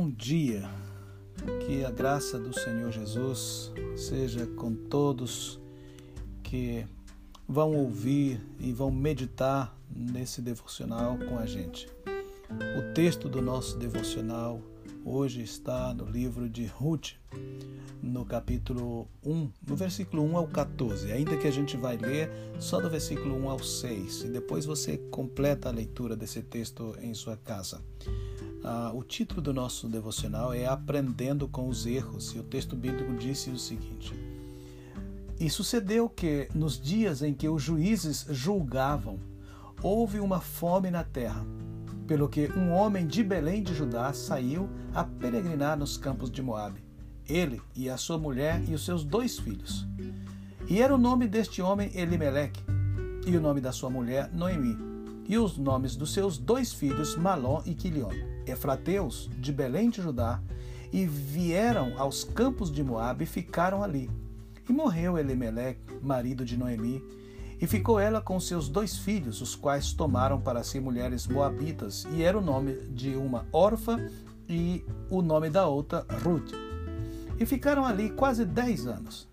Bom dia, que a graça do Senhor Jesus seja com todos que vão ouvir e vão meditar nesse devocional com a gente. O texto do nosso devocional hoje está no livro de Ruth, no capítulo 1, no versículo 1 ao 14. Ainda que a gente vai ler só do versículo 1 ao 6 e depois você completa a leitura desse texto em sua casa. Ah, o título do nosso devocional é Aprendendo com os Erros, e o texto bíblico disse o seguinte: E sucedeu que, nos dias em que os juízes julgavam, houve uma fome na terra, pelo que um homem de Belém de Judá saiu a peregrinar nos campos de Moabe, ele e a sua mulher e os seus dois filhos. E era o nome deste homem Elimeleque, e o nome da sua mulher Noemi, e os nomes dos seus dois filhos Malom e Quilion. Efrateus, de Belém de Judá, e vieram aos campos de Moabe e ficaram ali. E morreu Elimeleque, marido de Noemi, e ficou ela com seus dois filhos, os quais tomaram para si mulheres moabitas, e era o nome de uma órfã e o nome da outra Ruth. E ficaram ali quase dez anos.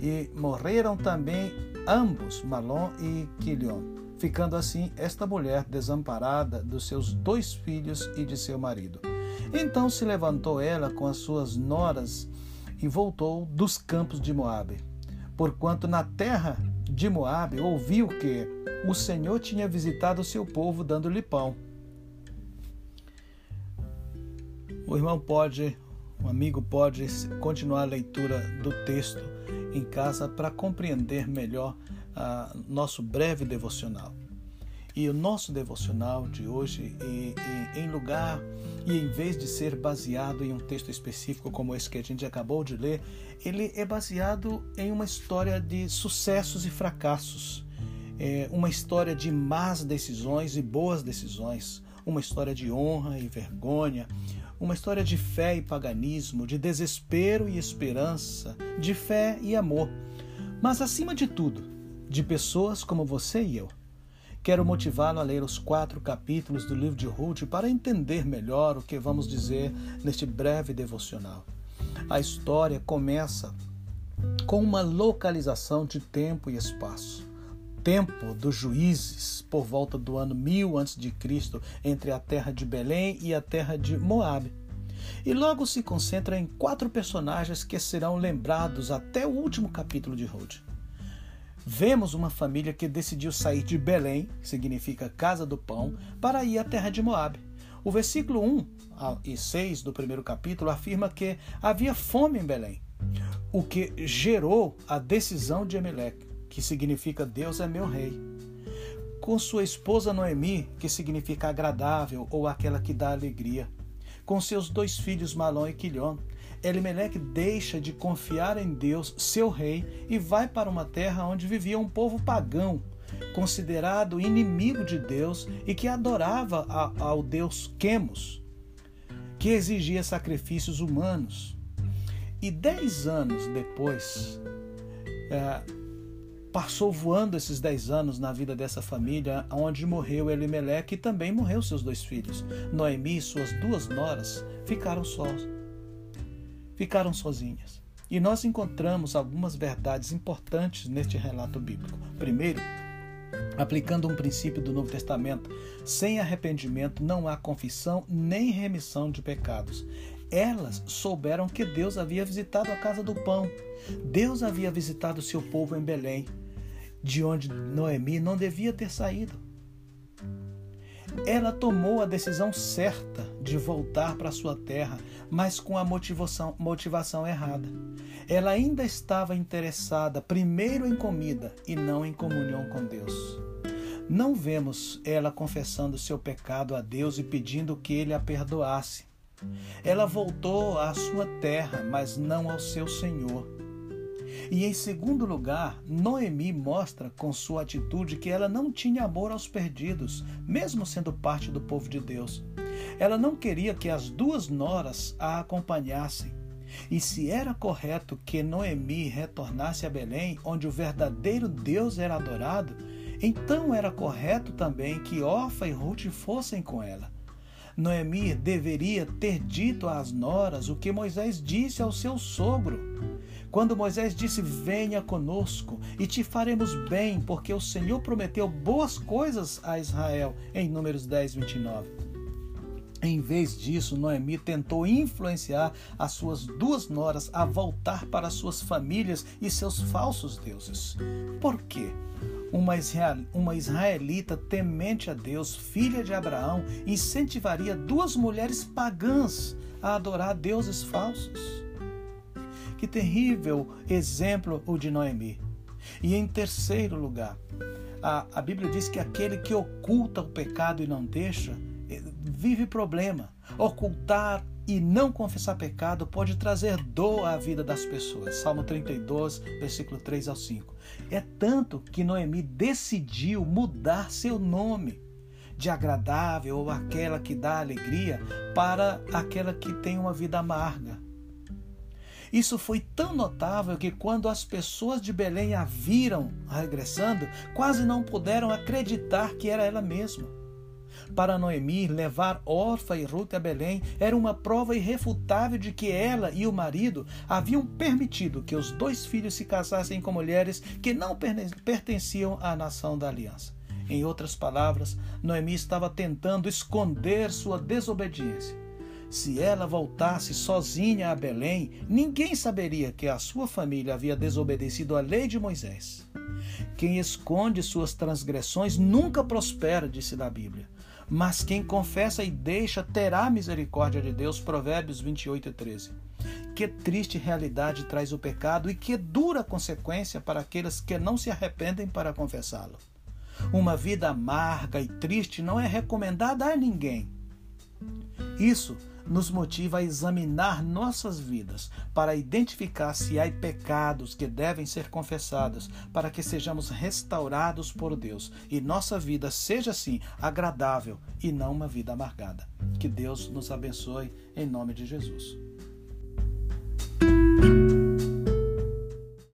E morreram também ambos, Malom e Quilion ficando assim esta mulher desamparada dos seus dois filhos e de seu marido. Então se levantou ela com as suas noras e voltou dos campos de Moabe, porquanto na terra de Moabe ouviu que o Senhor tinha visitado o seu povo dando-lhe pão. O irmão pode, o amigo pode continuar a leitura do texto em casa para compreender melhor nosso breve devocional. E o nosso devocional de hoje, em lugar e em vez de ser baseado em um texto específico como esse que a gente acabou de ler, ele é baseado em uma história de sucessos e fracassos, é uma história de más decisões e boas decisões, uma história de honra e vergonha, uma história de fé e paganismo, de desespero e esperança, de fé e amor. Mas acima de tudo, de pessoas como você e eu. Quero motivá-lo a ler os quatro capítulos do livro de Ruth para entender melhor o que vamos dizer neste breve devocional. A história começa com uma localização de tempo e espaço. Tempo dos juízes, por volta do ano 1000 a.C., entre a terra de Belém e a terra de Moabe. E logo se concentra em quatro personagens que serão lembrados até o último capítulo de Ruth vemos uma família que decidiu sair de Belém, que significa casa do pão, para ir à terra de Moabe. O versículo 1 e 6 do primeiro capítulo afirma que havia fome em Belém, o que gerou a decisão de Emelec, que significa Deus é meu rei. Com sua esposa Noemi, que significa agradável ou aquela que dá alegria. Com seus dois filhos Malom e Quilhon, Elimeleque deixa de confiar em Deus, seu rei, e vai para uma terra onde vivia um povo pagão, considerado inimigo de Deus e que adorava ao deus Quemos, que exigia sacrifícios humanos. E dez anos depois, é, passou voando esses dez anos na vida dessa família, onde morreu Elimeleque e também morreu seus dois filhos. Noemi e suas duas noras ficaram sós ficaram sozinhas. E nós encontramos algumas verdades importantes neste relato bíblico. Primeiro, aplicando um princípio do Novo Testamento, sem arrependimento não há confissão nem remissão de pecados. Elas souberam que Deus havia visitado a casa do pão. Deus havia visitado seu povo em Belém, de onde Noemi não devia ter saído. Ela tomou a decisão certa de voltar para sua terra, mas com a motivação, motivação errada. Ela ainda estava interessada primeiro em comida e não em comunhão com Deus. Não vemos ela confessando seu pecado a Deus e pedindo que ele a perdoasse. Ela voltou à sua terra, mas não ao seu Senhor. E em segundo lugar, Noemi mostra com sua atitude que ela não tinha amor aos perdidos, mesmo sendo parte do povo de Deus. Ela não queria que as duas noras a acompanhassem. E se era correto que Noemi retornasse a Belém, onde o verdadeiro Deus era adorado, então era correto também que Orfa e Ruth fossem com ela. Noemi deveria ter dito às noras o que Moisés disse ao seu sogro. Quando Moisés disse: Venha conosco e te faremos bem, porque o Senhor prometeu boas coisas a Israel, em Números 10, 29. Em vez disso, Noemi tentou influenciar as suas duas noras a voltar para suas famílias e seus falsos deuses. Por quê? Uma, israelita temente a Deus, filha de Abraão, incentivaria duas mulheres pagãs a adorar deuses falsos. Que terrível exemplo o de Noemi. E em terceiro lugar, a, a Bíblia diz que aquele que oculta o pecado e não deixa, eh, vive problema. Ocultar e não confessar pecado pode trazer dor à vida das pessoas. Salmo 32, versículo 3 ao 5. É tanto que Noemi decidiu mudar seu nome de agradável ou aquela que dá alegria para aquela que tem uma vida amarga. Isso foi tão notável que quando as pessoas de Belém a viram regressando, quase não puderam acreditar que era ela mesma. Para Noemi, levar Orfa e Ruth a Belém era uma prova irrefutável de que ela e o marido haviam permitido que os dois filhos se casassem com mulheres que não pertenciam à nação da aliança. Em outras palavras, Noemi estava tentando esconder sua desobediência. Se ela voltasse sozinha a Belém, ninguém saberia que a sua família havia desobedecido à lei de Moisés. Quem esconde suas transgressões nunca prospera, disse na Bíblia. Mas quem confessa e deixa terá misericórdia de Deus. Provérbios 28 e 13. Que triste realidade traz o pecado e que dura consequência para aqueles que não se arrependem para confessá-lo. Uma vida amarga e triste não é recomendada a ninguém. Isso nos motiva a examinar nossas vidas para identificar se há pecados que devem ser confessados, para que sejamos restaurados por Deus e nossa vida seja assim agradável e não uma vida amargada. Que Deus nos abençoe em nome de Jesus.